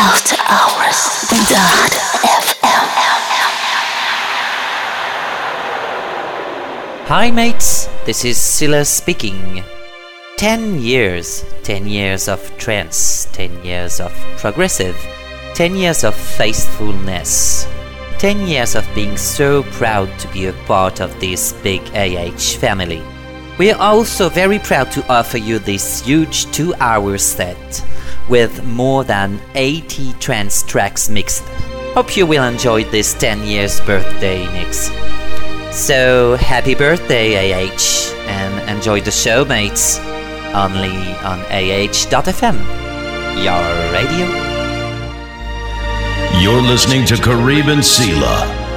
After Hours. Dot FM. Hi mates, this is Silla speaking. 10 years, 10 years of trance, 10 years of progressive, 10 years of faithfulness, 10 years of being so proud to be a part of this big AH family. We are also very proud to offer you this huge 2 hour set with more than 80 trance tracks mixed. Hope you will enjoy this 10 years birthday mix. So happy birthday, AH, and enjoy the show, mates. Only on AH.fm, your radio. You're listening to Karib and.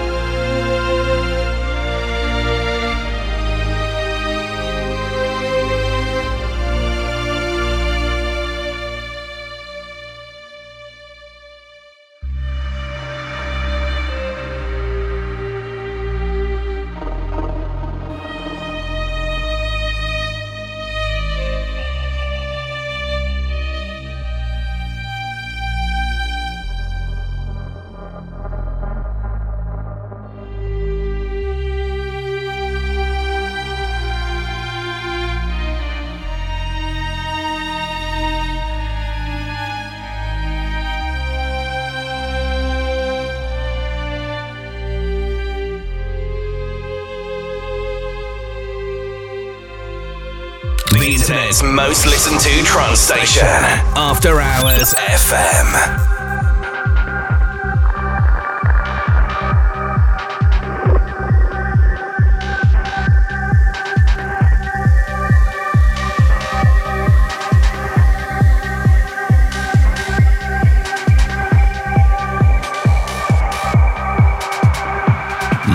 The most listened to trance station. After Hours FM.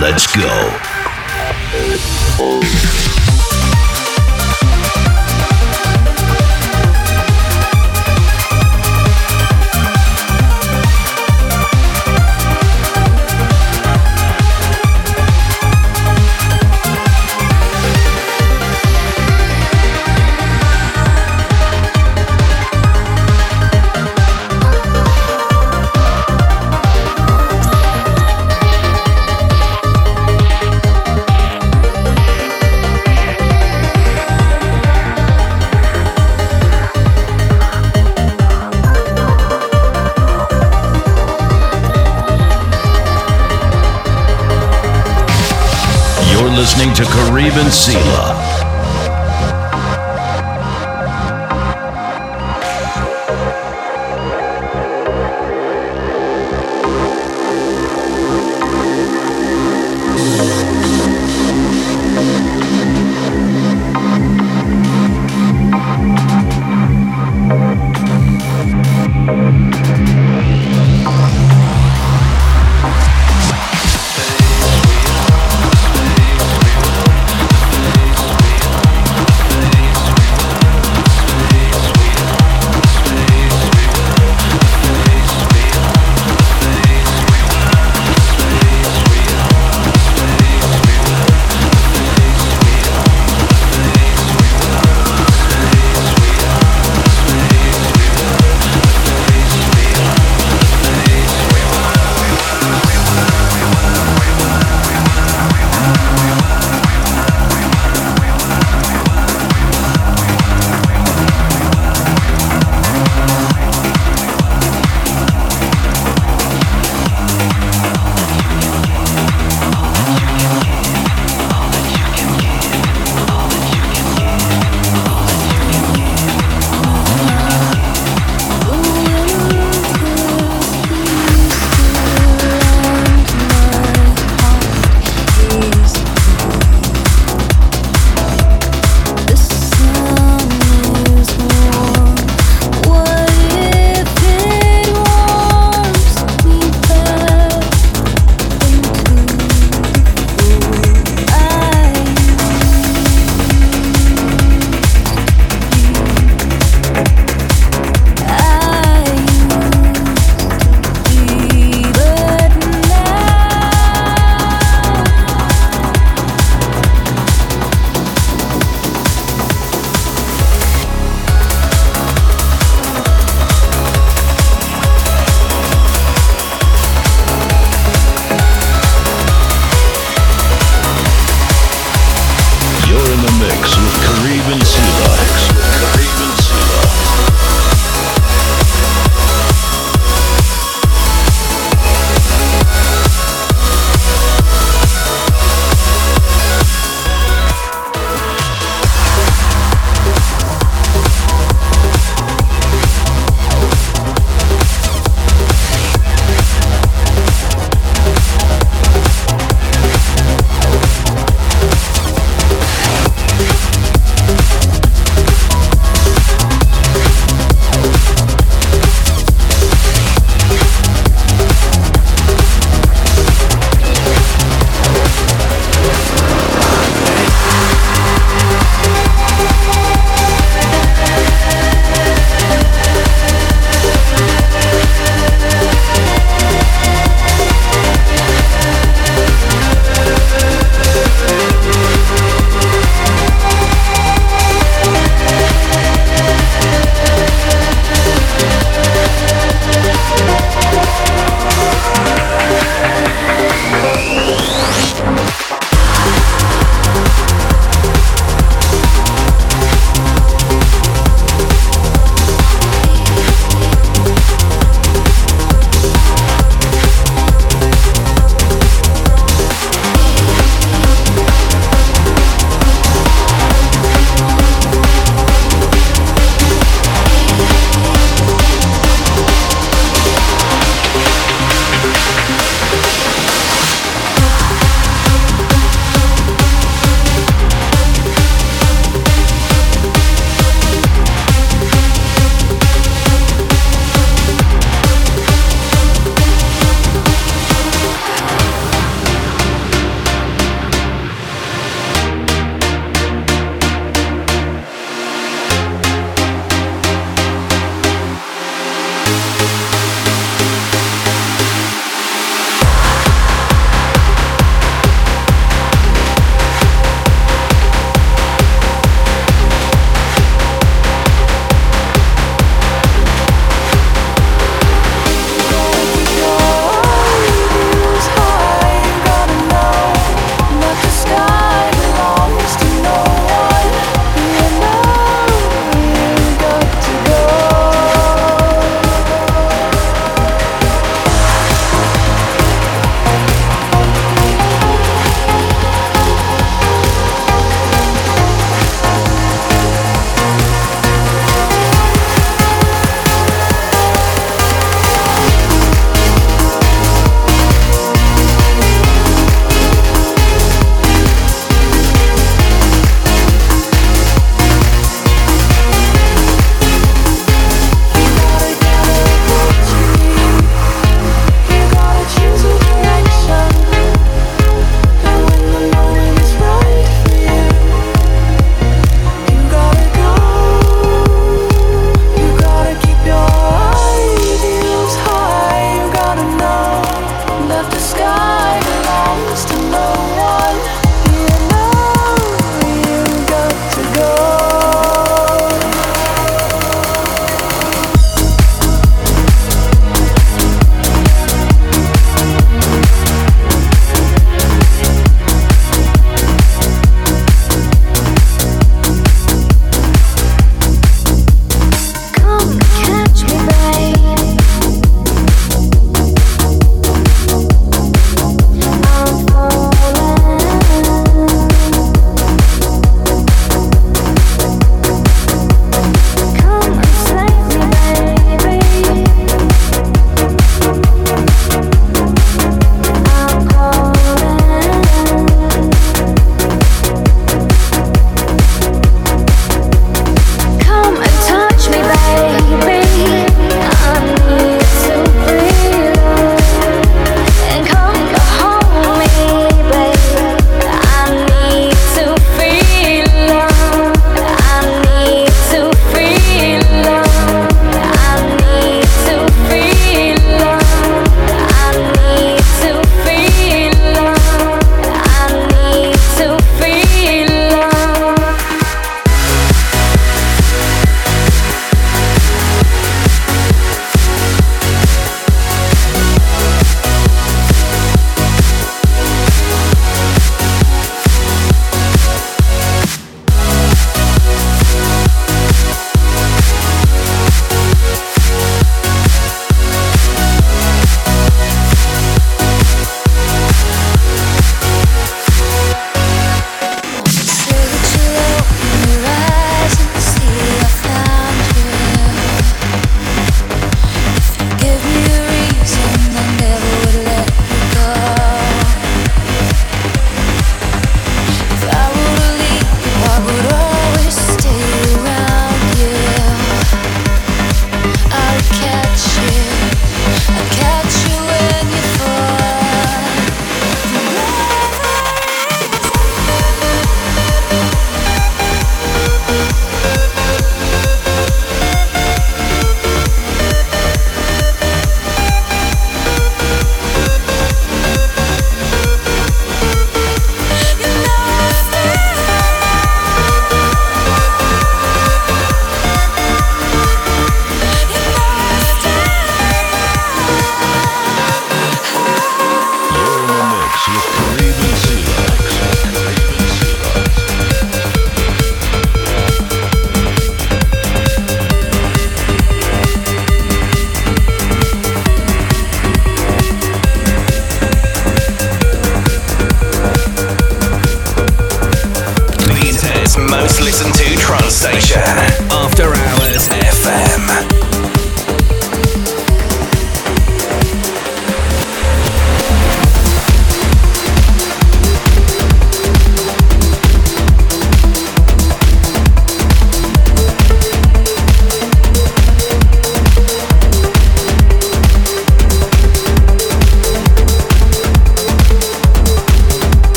Let's go.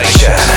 Thank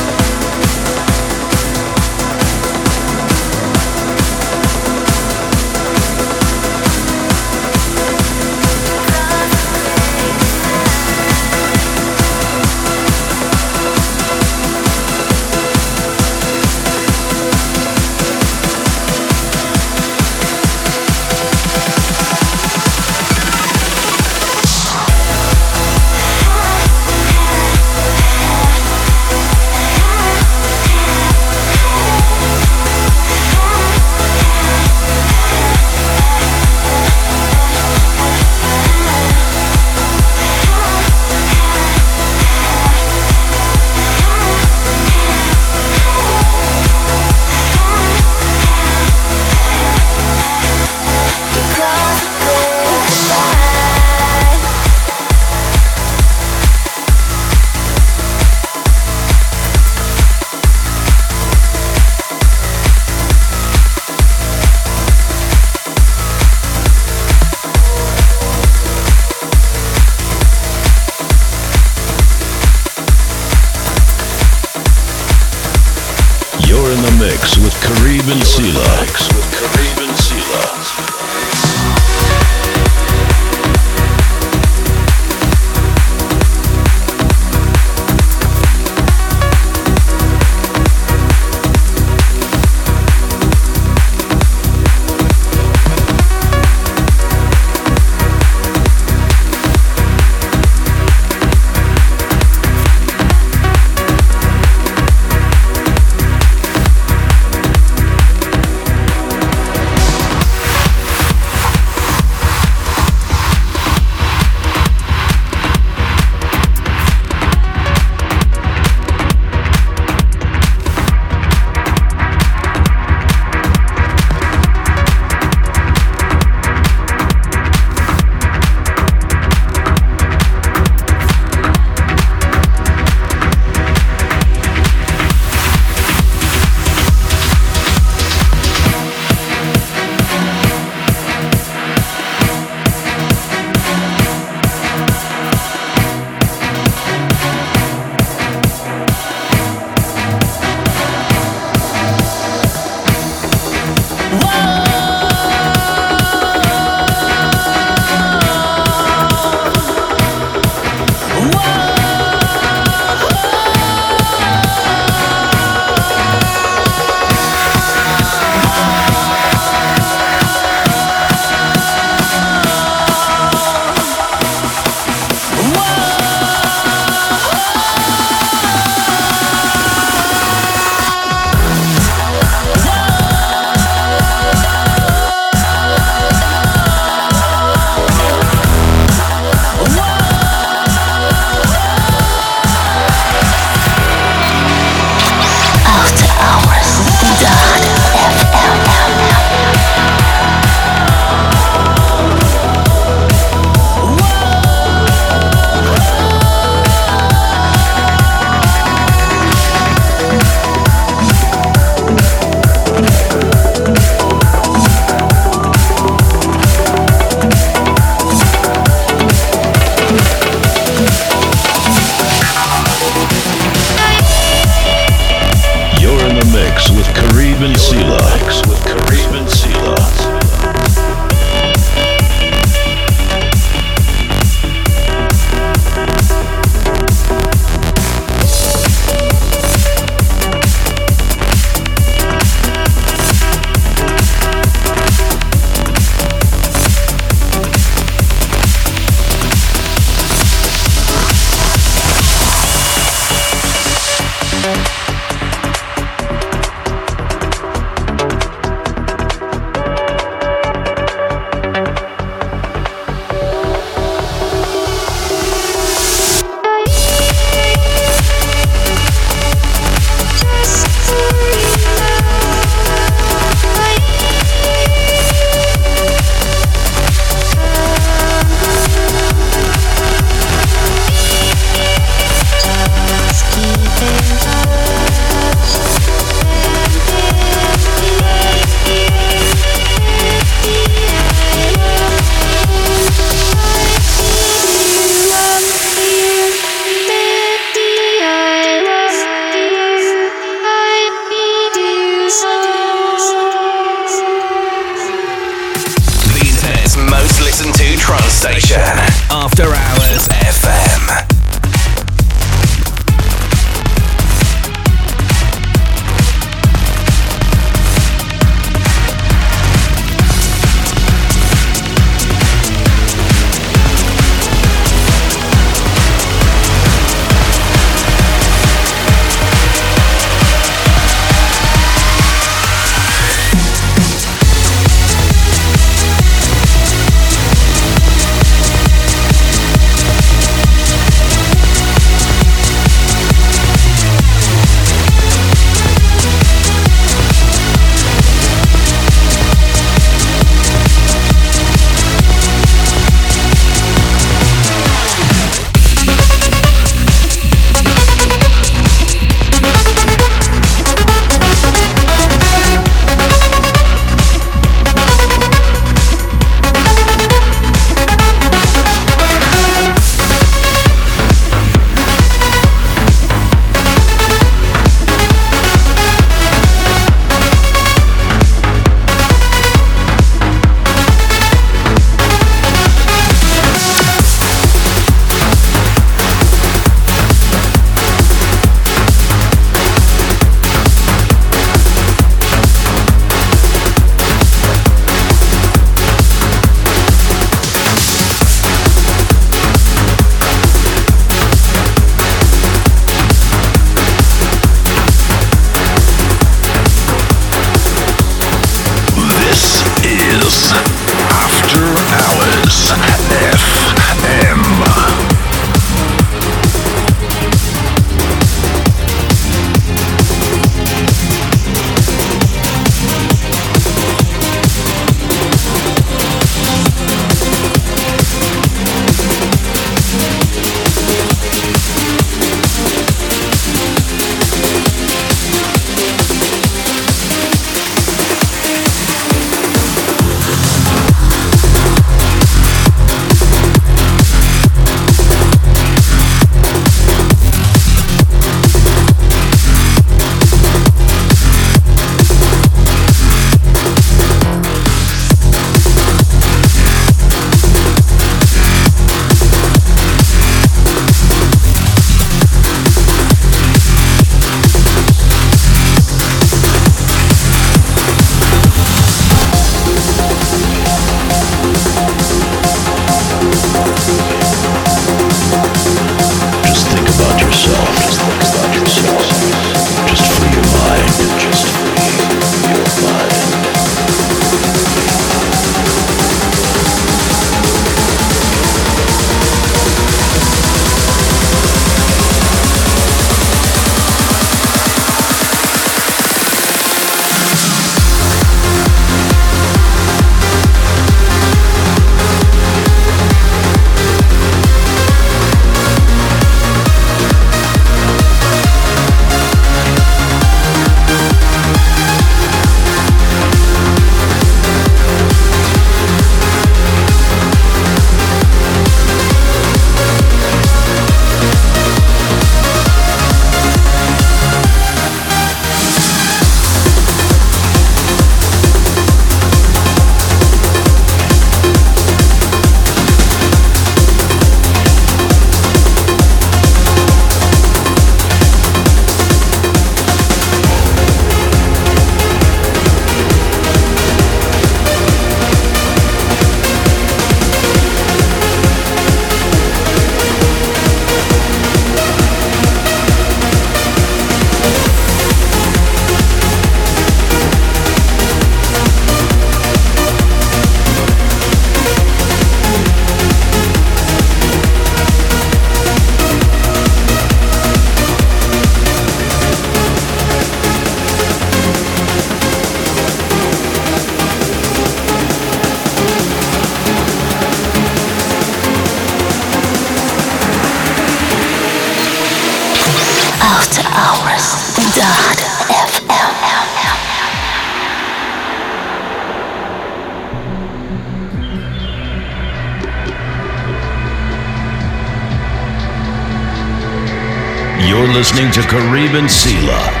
listening to Karib and Sela.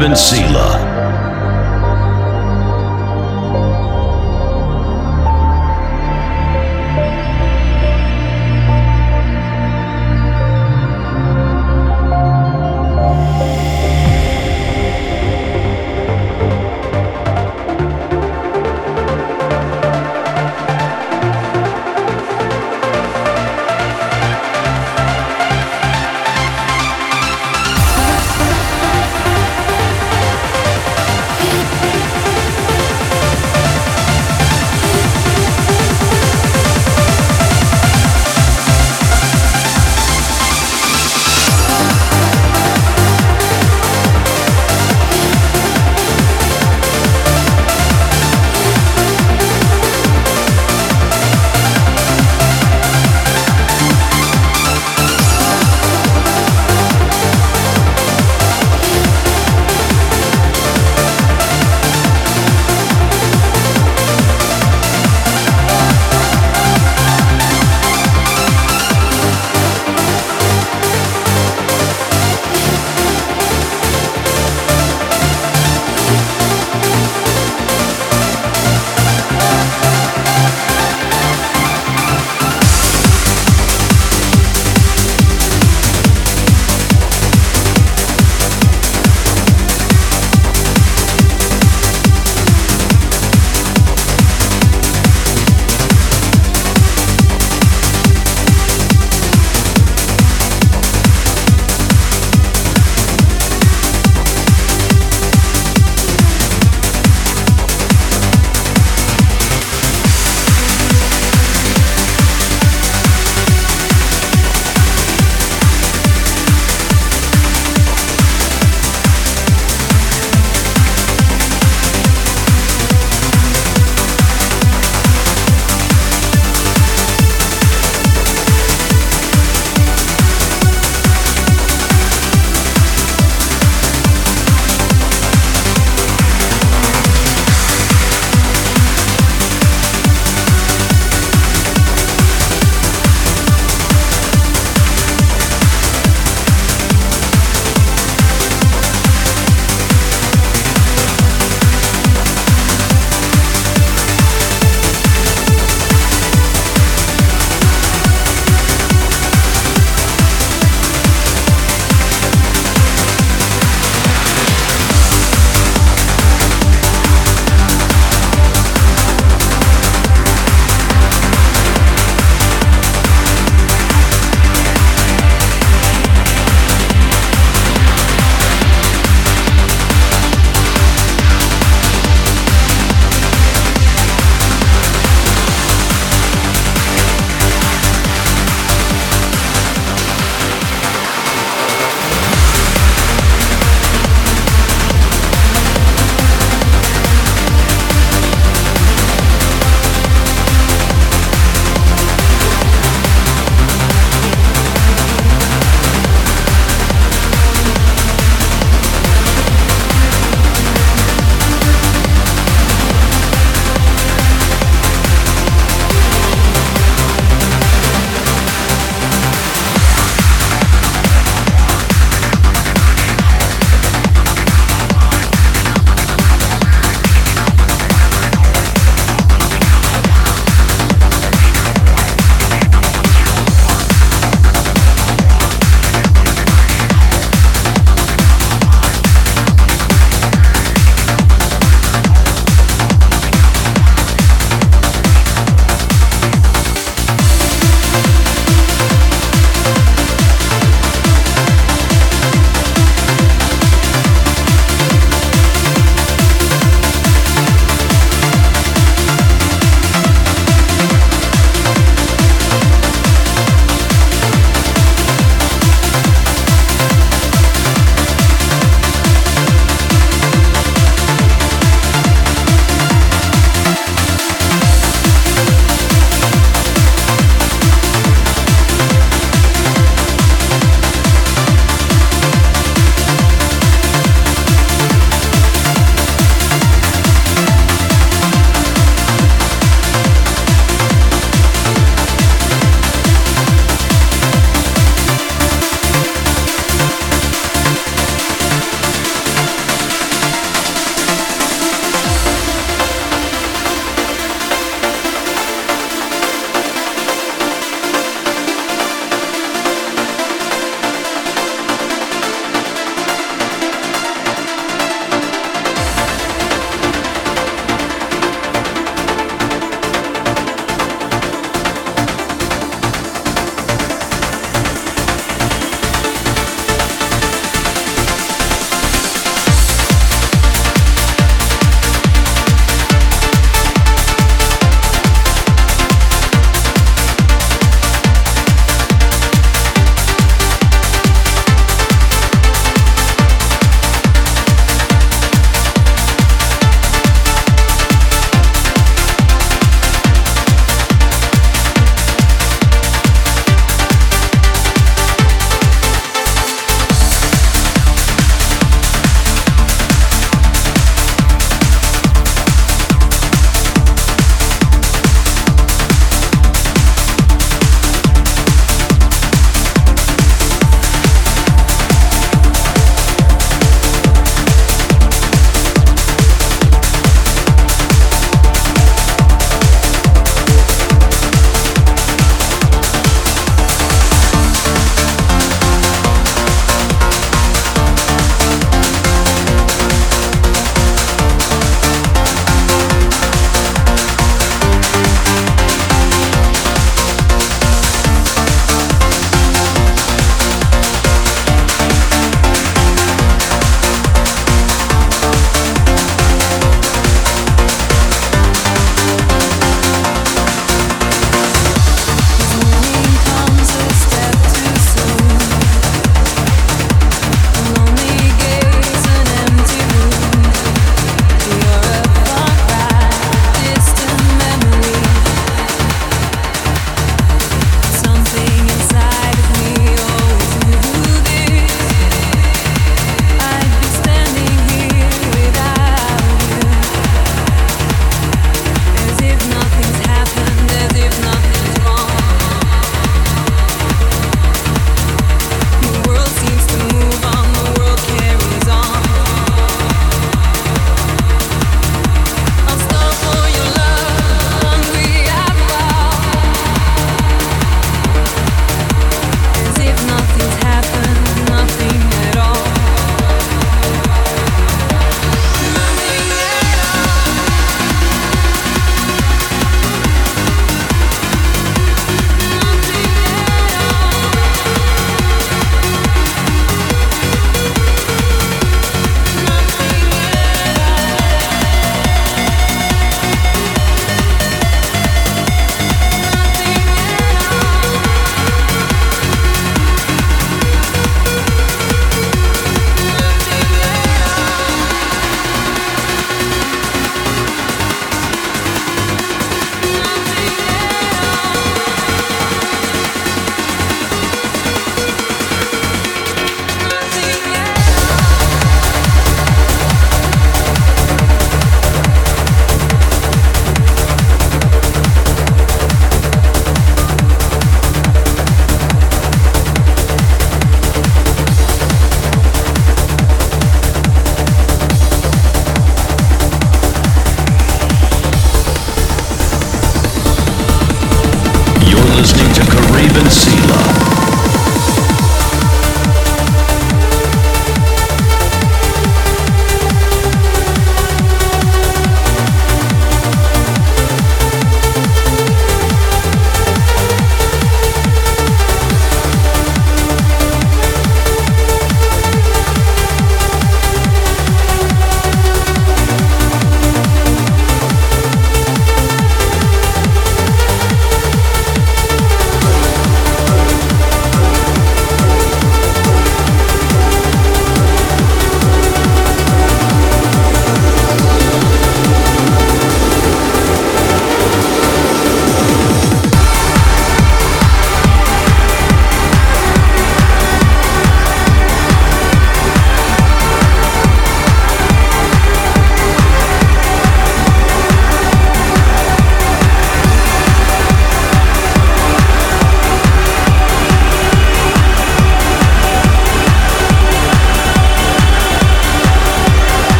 To Karib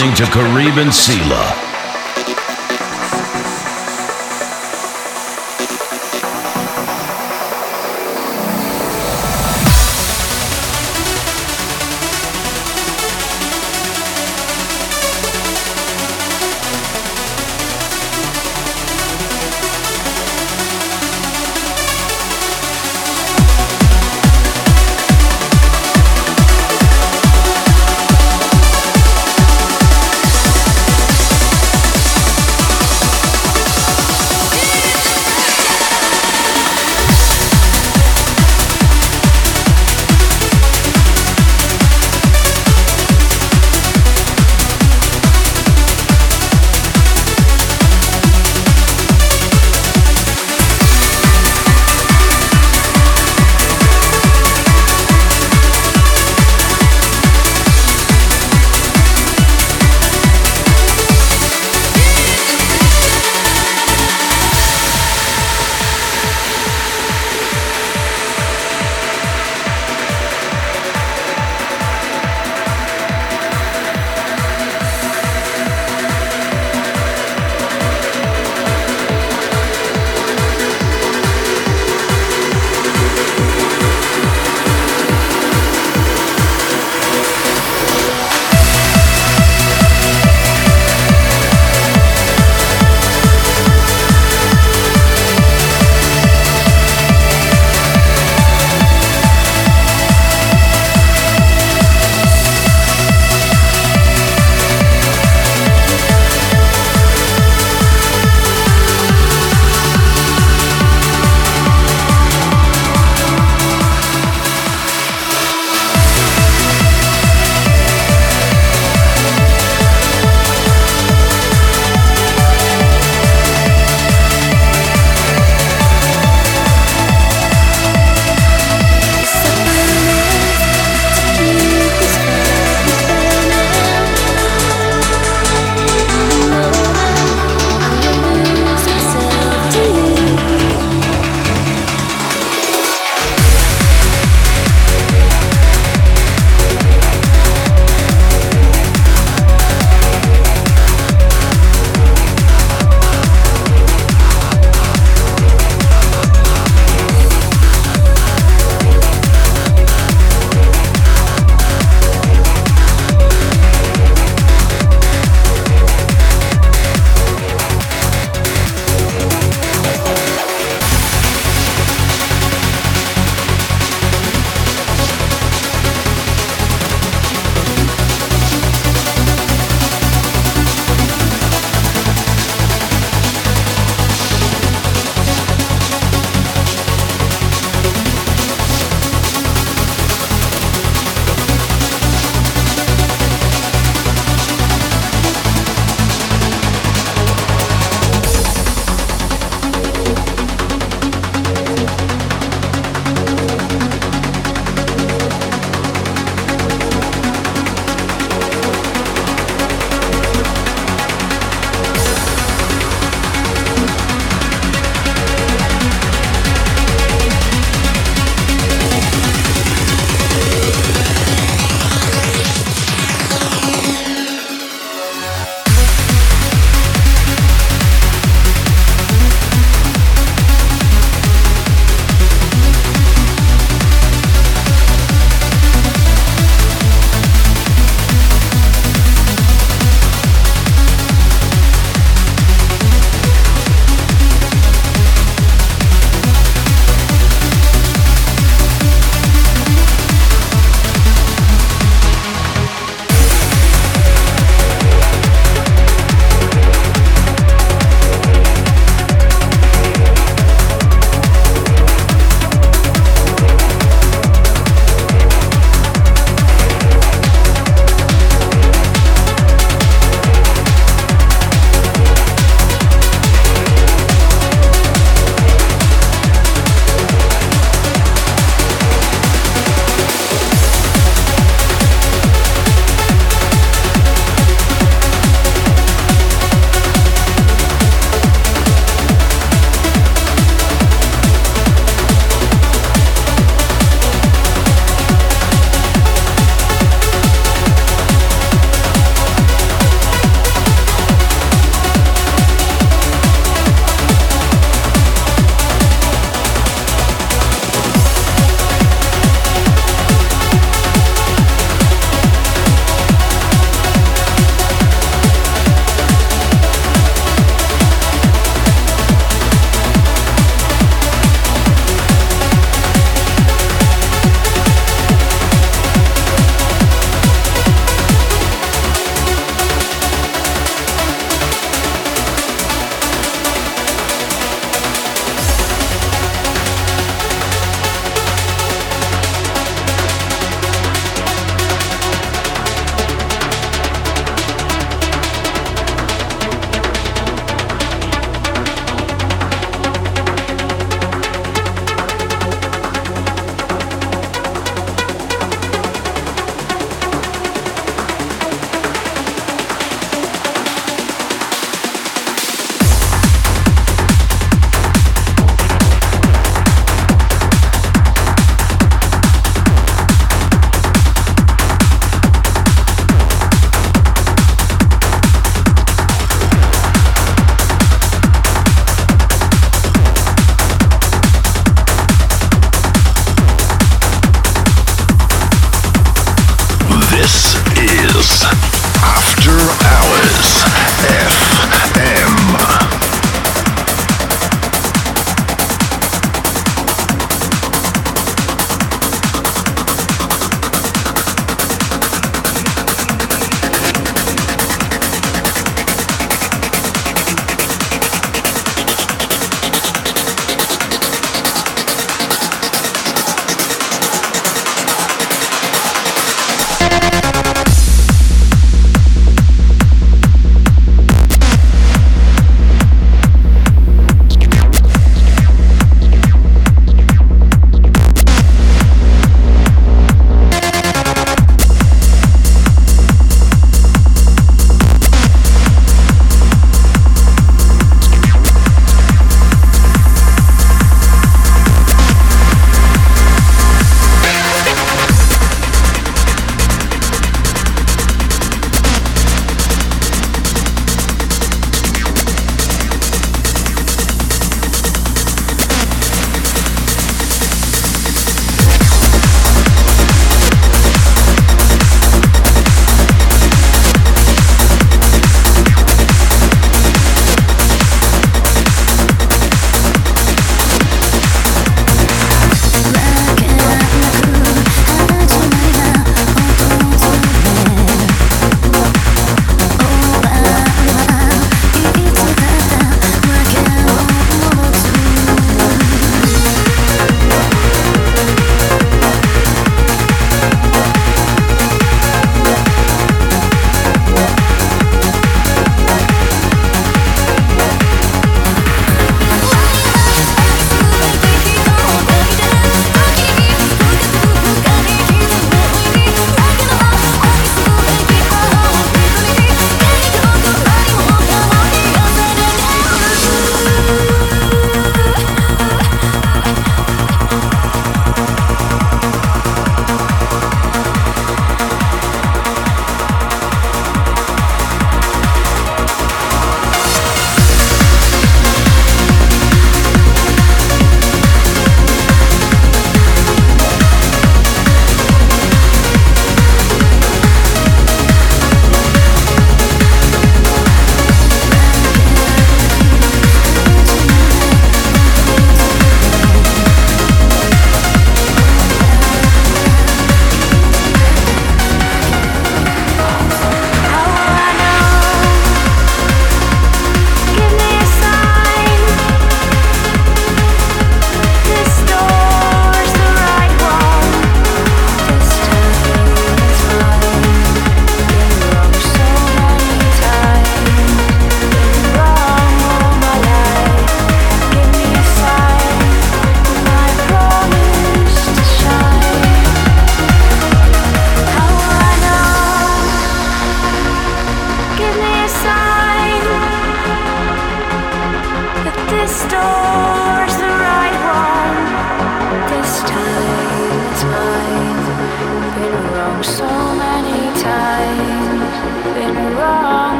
listening to Kareem and Sela.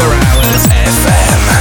After Hours FM.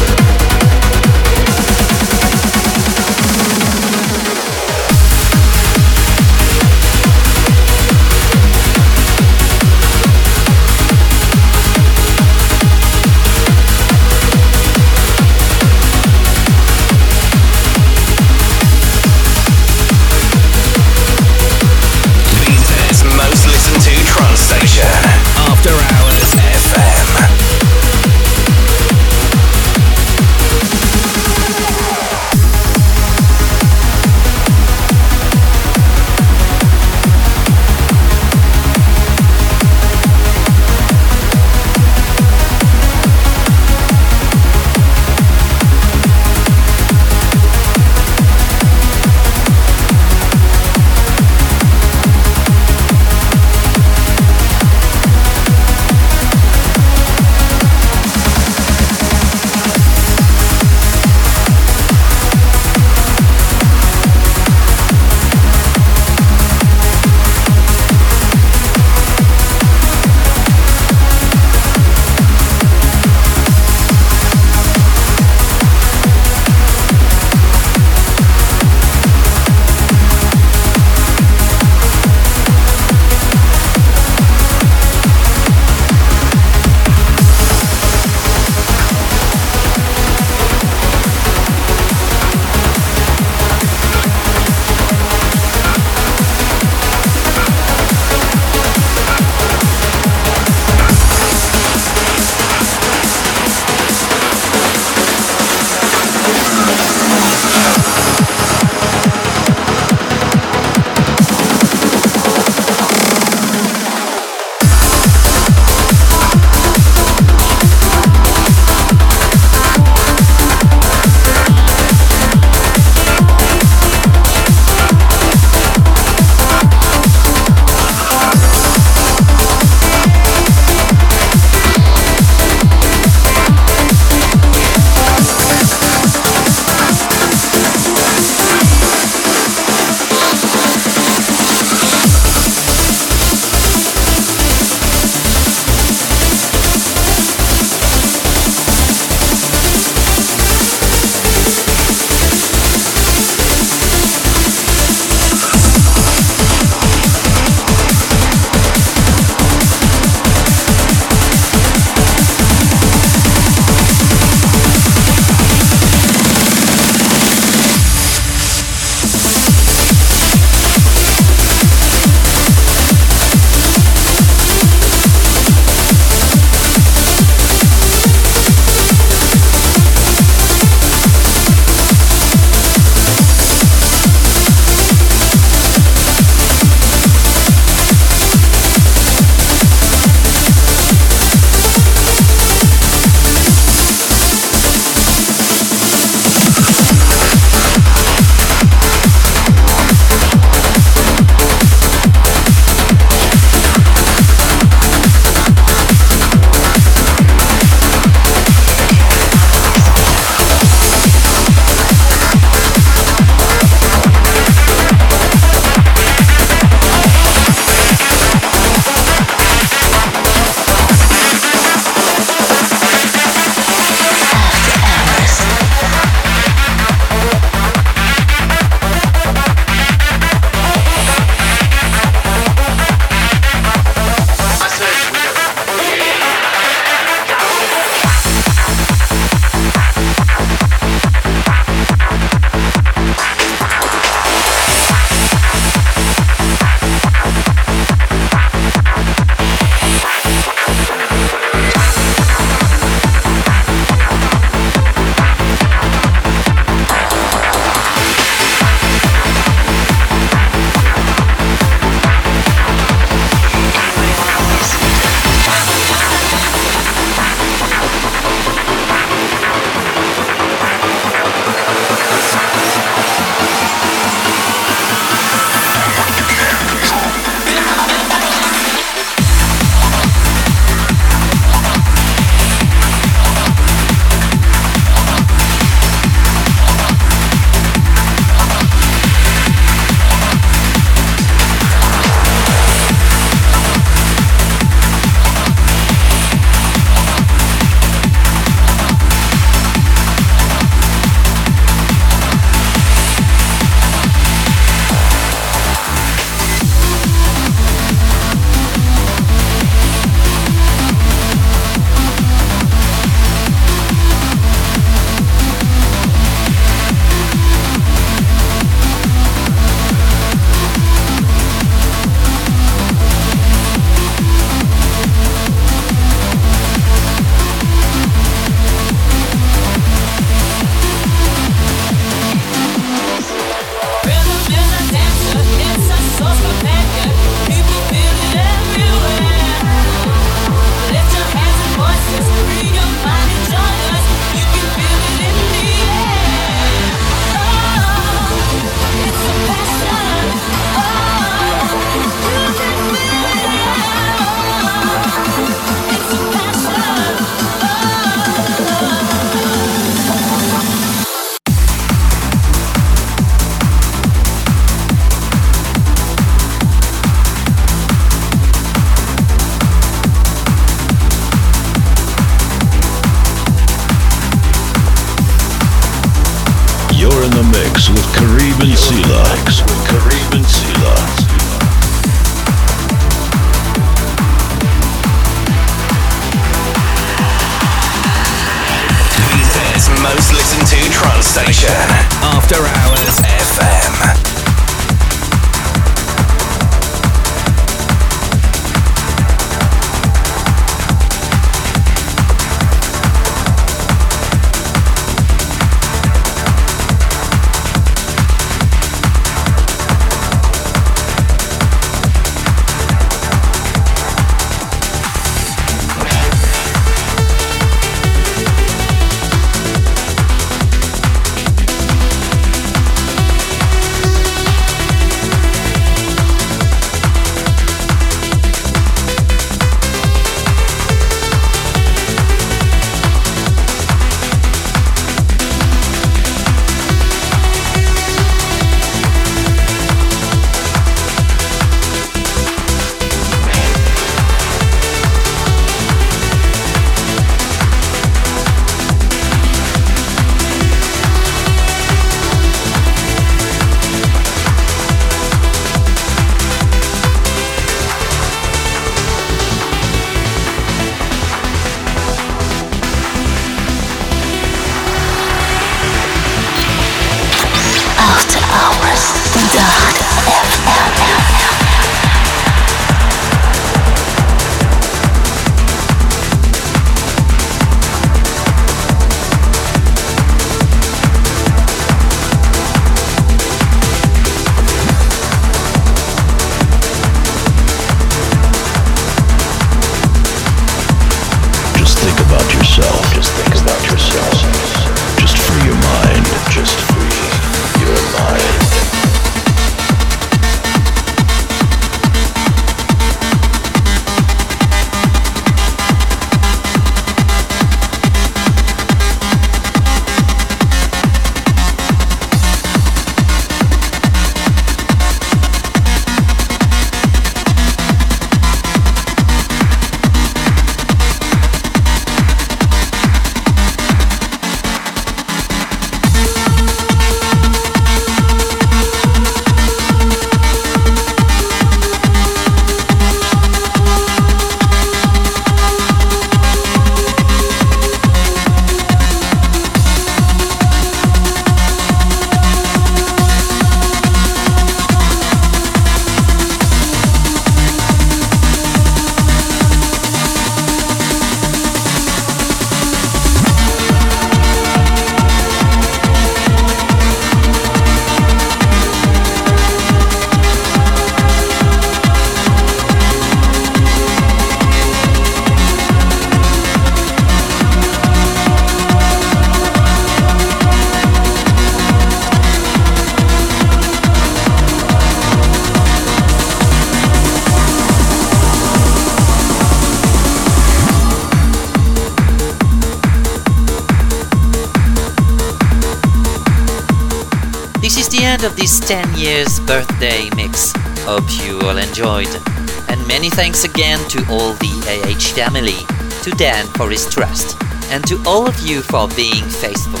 To all the AH family, to Dan for his trust, and to all of you for being faithful.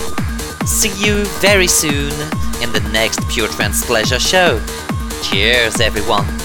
See you very soon in the next Pure Trance Pleasure show. Cheers, everyone.